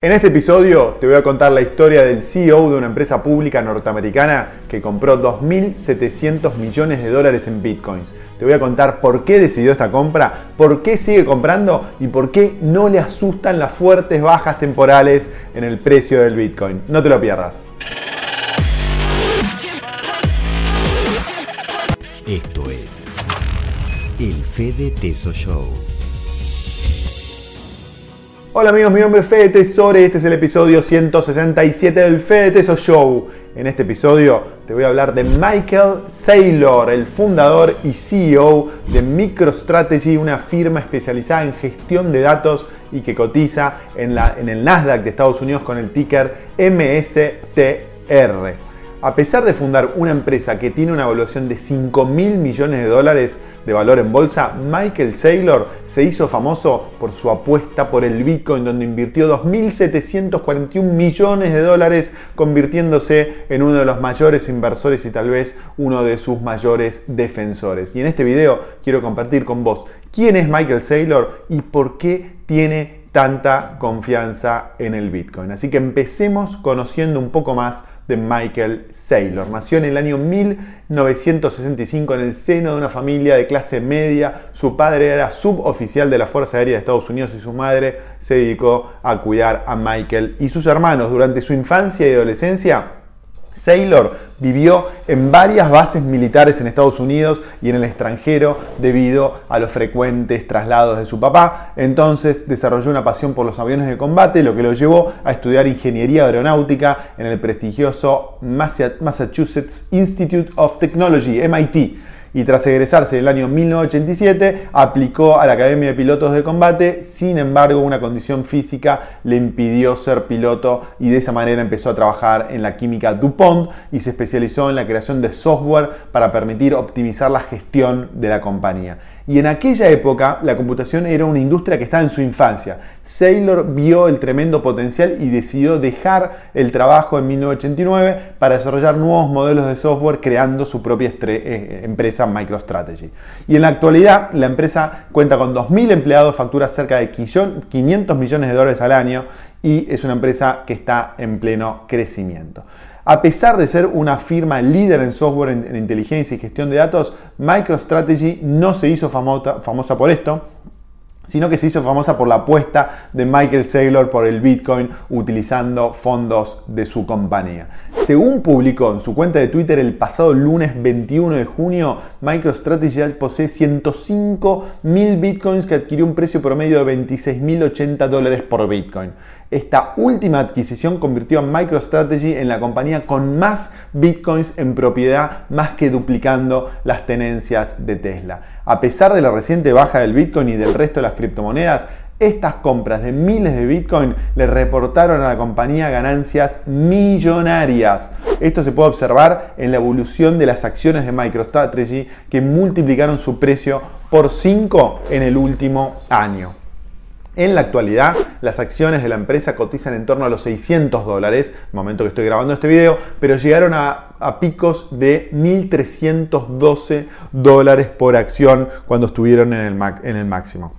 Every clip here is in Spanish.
En este episodio te voy a contar la historia del CEO de una empresa pública norteamericana que compró 2.700 millones de dólares en bitcoins. Te voy a contar por qué decidió esta compra, por qué sigue comprando y por qué no le asustan las fuertes bajas temporales en el precio del bitcoin. No te lo pierdas. Esto es el Fede Teso Show. Hola amigos, mi nombre es Fede Tesore, este es el episodio 167 del Fede Teso Show. En este episodio te voy a hablar de Michael Saylor, el fundador y CEO de MicroStrategy, una firma especializada en gestión de datos y que cotiza en, la, en el Nasdaq de Estados Unidos con el ticker MSTR. A pesar de fundar una empresa que tiene una evaluación de 5 mil millones de dólares de valor en bolsa, Michael Saylor se hizo famoso por su apuesta por el Bitcoin, donde invirtió 2.741 millones de dólares, convirtiéndose en uno de los mayores inversores y tal vez uno de sus mayores defensores. Y en este video quiero compartir con vos quién es Michael Saylor y por qué tiene tanta confianza en el Bitcoin. Así que empecemos conociendo un poco más de Michael Saylor. Nació en el año 1965 en el seno de una familia de clase media. Su padre era suboficial de la Fuerza Aérea de Estados Unidos y su madre se dedicó a cuidar a Michael y sus hermanos. Durante su infancia y adolescencia, Saylor vivió en varias bases militares en Estados Unidos y en el extranjero debido a los frecuentes traslados de su papá. Entonces desarrolló una pasión por los aviones de combate, lo que lo llevó a estudiar ingeniería aeronáutica en el prestigioso Massachusetts Institute of Technology, MIT y tras egresarse en el año 1987 aplicó a la Academia de Pilotos de Combate, sin embargo una condición física le impidió ser piloto y de esa manera empezó a trabajar en la química DuPont y se especializó en la creación de software para permitir optimizar la gestión de la compañía. Y en aquella época la computación era una industria que estaba en su infancia. Saylor vio el tremendo potencial y decidió dejar el trabajo en 1989 para desarrollar nuevos modelos de software creando su propia eh, empresa MicroStrategy. Y en la actualidad la empresa cuenta con 2.000 empleados, factura cerca de 500 millones de dólares al año y es una empresa que está en pleno crecimiento. A pesar de ser una firma líder en software en, inteligencia y gestión de datos, MicroStrategy no se hizo famosa, por esto, sino que se hizo famosa por la apuesta de Michael Saylor por el Bitcoin utilizando fondos de su compañía. Según publicó en su cuenta de Twitter el pasado lunes 21 de junio, MicroStrategy posee 105 mil Bitcoins que adquirió un precio promedio de 26.080 dólares por Bitcoin. Esta última adquisición convirtió a MicroStrategy en la compañía con más bitcoins en propiedad, más que duplicando las tenencias de Tesla. A pesar de la reciente baja del bitcoin y del resto de las criptomonedas, estas compras de miles de Bitcoin le reportaron a la compañía ganancias millonarias. Esto se puede observar en la evolución de las acciones de MicroStrategy que multiplicaron su precio por 5 en el último año. En la actualidad, las acciones de la empresa cotizan en torno a los 600 dólares, momento que estoy grabando este video, pero llegaron a, picos de 1.312 dólares por acción cuando estuvieron en el, en el máximo.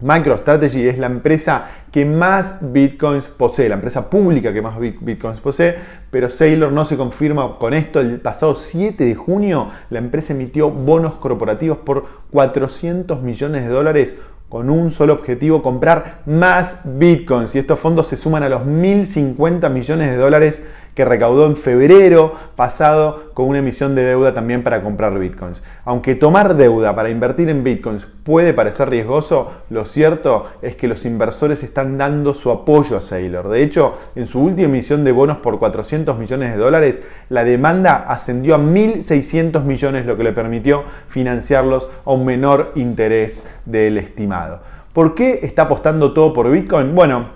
MicroStrategy es la empresa que más bitcoins posee, la empresa pública que más bitcoins posee, pero Saylor no se confirma con esto. El pasado 7 de junio la empresa emitió bonos corporativos por 400 millones de dólares con un solo objetivo, comprar más bitcoins. Y estos fondos se suman a los 1.050 millones de dólares que recaudó en febrero pasado con una emisión de deuda también para comprar bitcoins. Aunque tomar deuda para invertir en bitcoins puede parecer riesgoso, lo cierto es que los inversores están dando su apoyo a Saylor. De hecho, en su última emisión de bonos por 400 millones de dólares, la demanda ascendió a 1.600 millones, lo que le permitió financiarlos a un menor interés del estimado. ¿Por qué está apostando todo por Bitcoin? Bueno,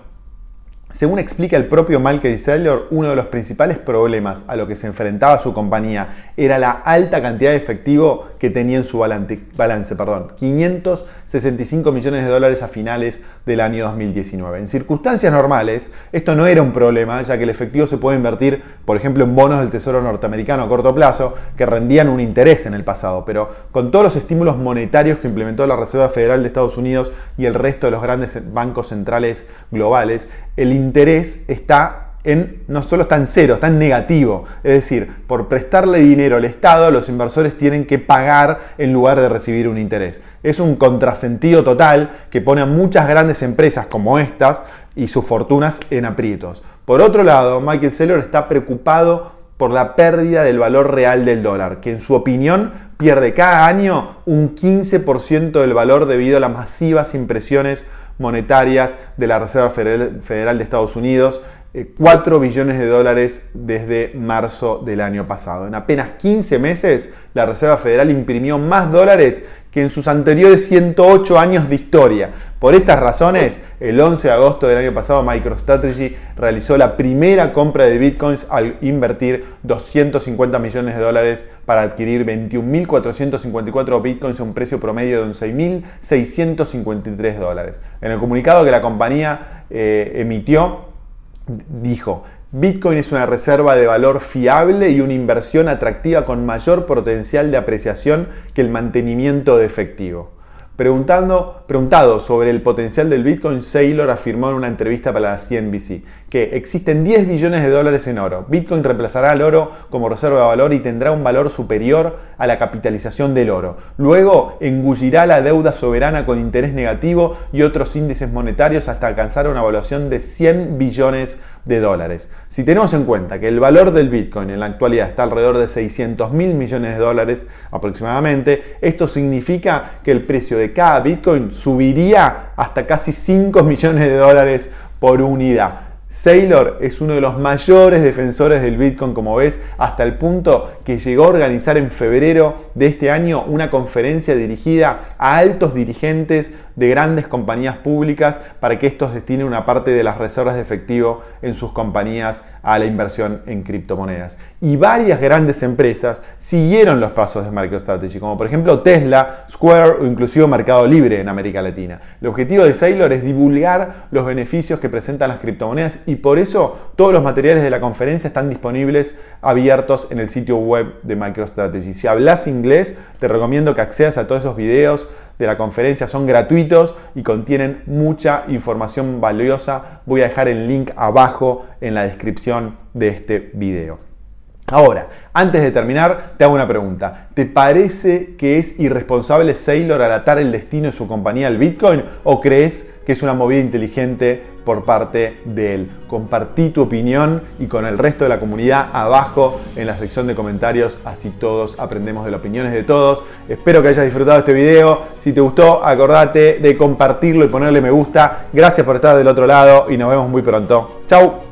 según explica el propio Michael Saylor, uno de los principales problemas a lo que se enfrentaba su compañía era la alta cantidad de efectivo que tenía en su balance, balance perdón, 565 millones de dólares a finales del año 2019. En circunstancias normales, esto no era un problema, ya que el efectivo se puede invertir, por ejemplo, en bonos del Tesoro norteamericano a corto plazo, que rendían un interés en el pasado, pero con todos los estímulos monetarios que implementó la Reserva Federal de Estados Unidos y el resto de los grandes bancos centrales globales, el interés está en, no solo está en cero, está en negativo. Es decir, por prestarle dinero al Estado, los inversores tienen que pagar en lugar de recibir un interés. Es un contrasentido total que pone a muchas grandes empresas como estas y sus fortunas en aprietos. Por otro lado, Michael Saylor está preocupado por la pérdida del valor real del dólar, que en su opinión pierde cada año un 15% del valor debido a las masivas impresiones monetarias de la Reserva Federal de Estados Unidos 4 eh, billones de dólares desde marzo del año pasado. En apenas 15 meses, la Reserva Federal imprimió más dólares que en sus anteriores 108 años de historia. Por estas razones, el 11 de agosto del año pasado, MicroStrategy realizó la primera compra de bitcoins al invertir 250 millones de dólares para adquirir 21.454 bitcoins a un precio promedio de 11.653 dólares. En el comunicado que la compañía eh, emitió, dijo, Bitcoin es una reserva de valor fiable y una inversión atractiva con mayor potencial de apreciación que el mantenimiento de efectivo. Preguntando, preguntado sobre el potencial del Bitcoin, Saylor afirmó en una entrevista para la CNBC que existen 10 billones de dólares en oro. Bitcoin reemplazará al oro como reserva de valor y tendrá un valor superior a la capitalización del oro. Luego engullirá la deuda soberana con interés negativo y otros índices monetarios hasta alcanzar una evaluación de 100 billones de dólares. Si tenemos en cuenta que el valor del Bitcoin en la actualidad está alrededor de 600 mil millones de dólares aproximadamente, esto significa que el precio de cada Bitcoin subiría hasta casi 5 millones de dólares por unidad. Saylor es uno de los mayores defensores del Bitcoin, como ves, hasta el punto que llegó a organizar en febrero de este año una conferencia dirigida a altos dirigentes de grandes compañías públicas para que estos destinen una parte de las reservas de efectivo en sus compañías a la inversión en criptomonedas. Y varias grandes empresas siguieron los pasos de MicroStrategy, como por ejemplo Tesla, Square o inclusive Mercado Libre en América Latina. El objetivo de Saylor es divulgar los beneficios que presentan las criptomonedas y por eso todos los materiales de la conferencia están disponibles abiertos en el sitio web de MicroStrategy. Si hablas inglés, te recomiendo que accedas a todos esos videos de la conferencia son gratuitos y contienen mucha información valiosa. Voy a dejar el link abajo en la descripción de este video. Ahora, antes de terminar, te hago una pregunta. ¿Te parece que es irresponsable Saylor al atar el destino de su compañía al Bitcoin o crees que es una movida inteligente por parte de él. Compartí tu opinión y con el resto de la comunidad abajo en la sección de comentarios, así todos aprendemos de las opiniones de todos. Espero que hayas disfrutado este video. Si te gustó, acordate de compartirlo y ponerle me gusta. Gracias por estar del otro lado y nos vemos muy pronto. Chau.